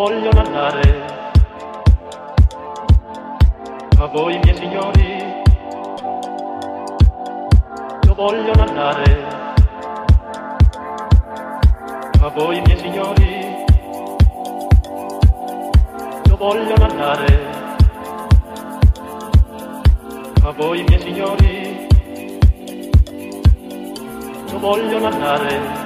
io voglio andare. A voi miei signori, io voglio andare. A voi miei signori, io voglio andare. A voi miei signori, io voglio andare.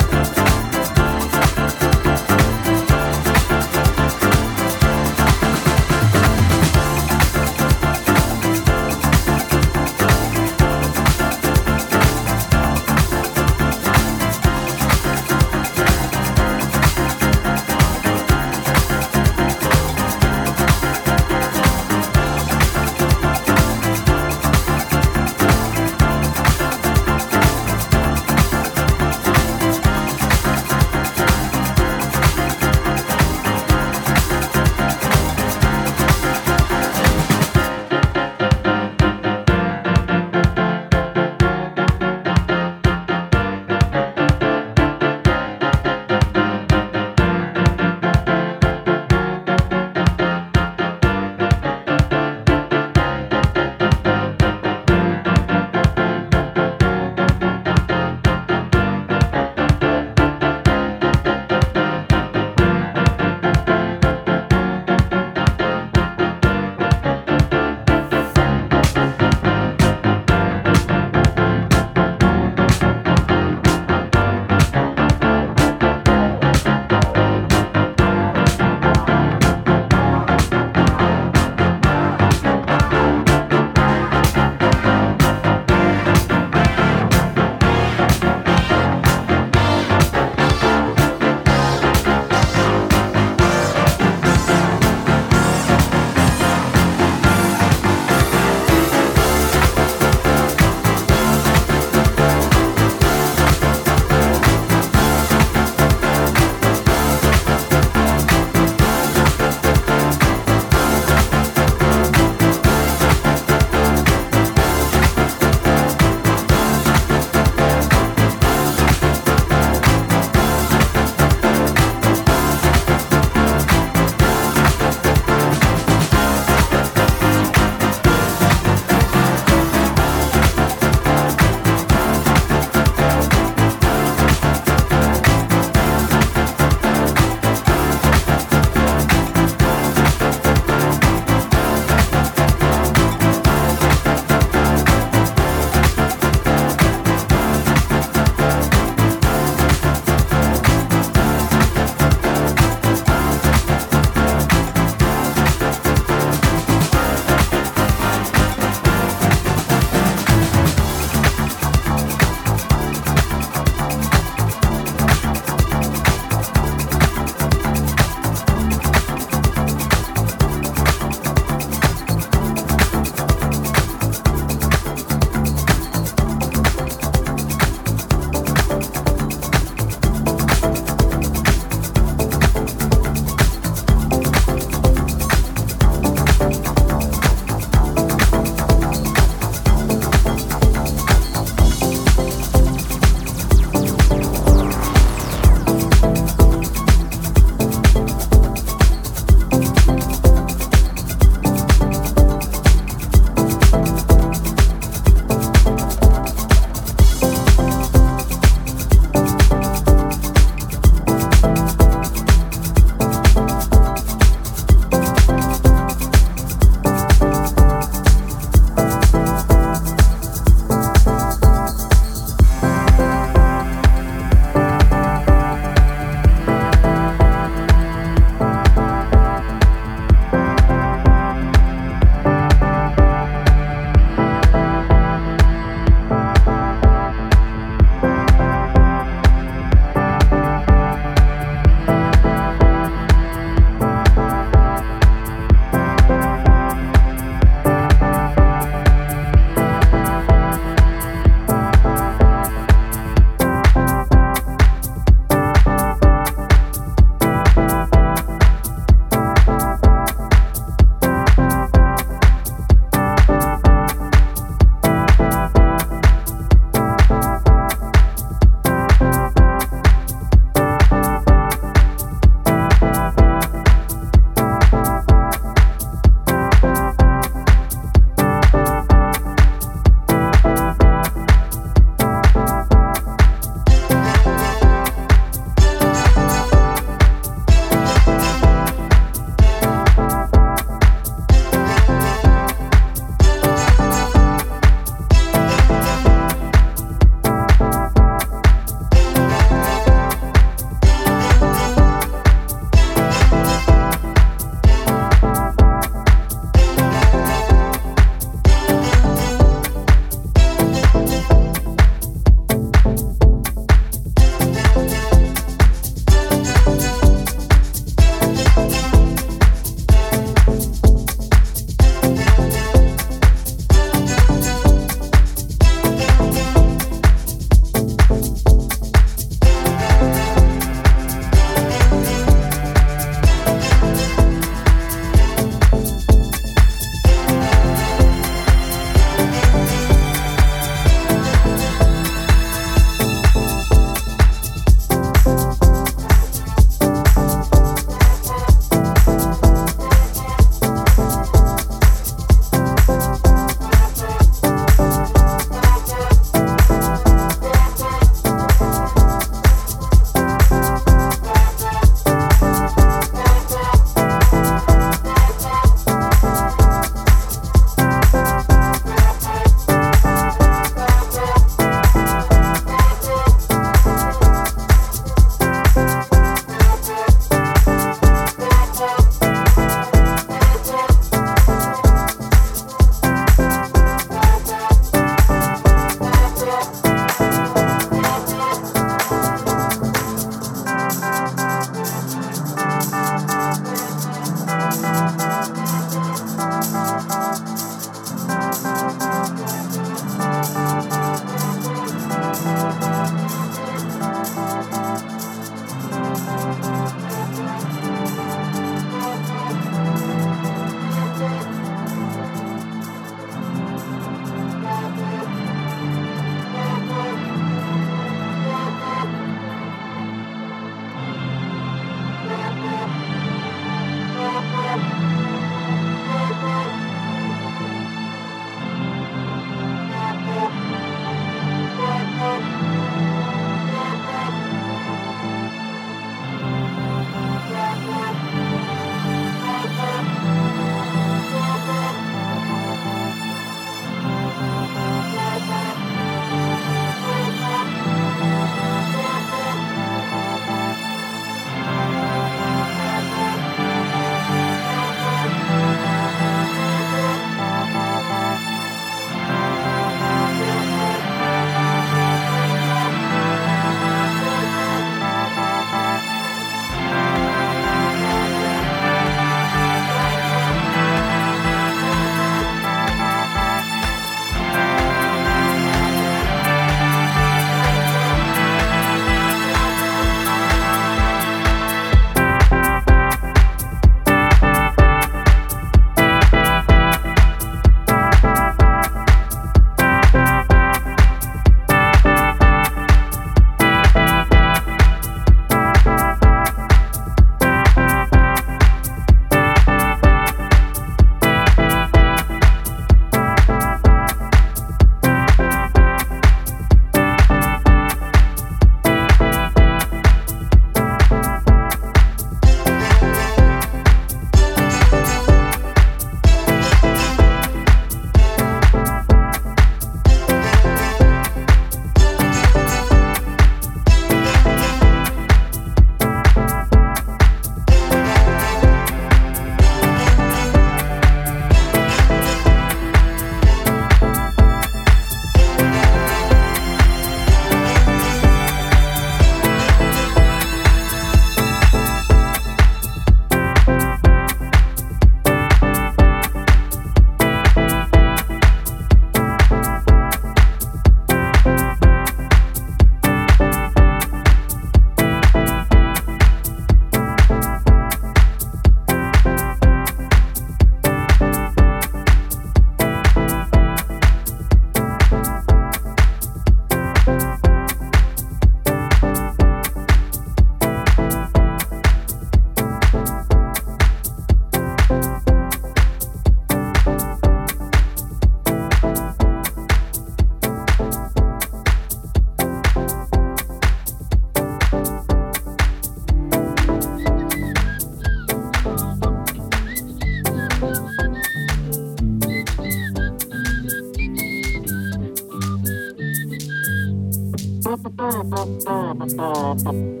Thank you.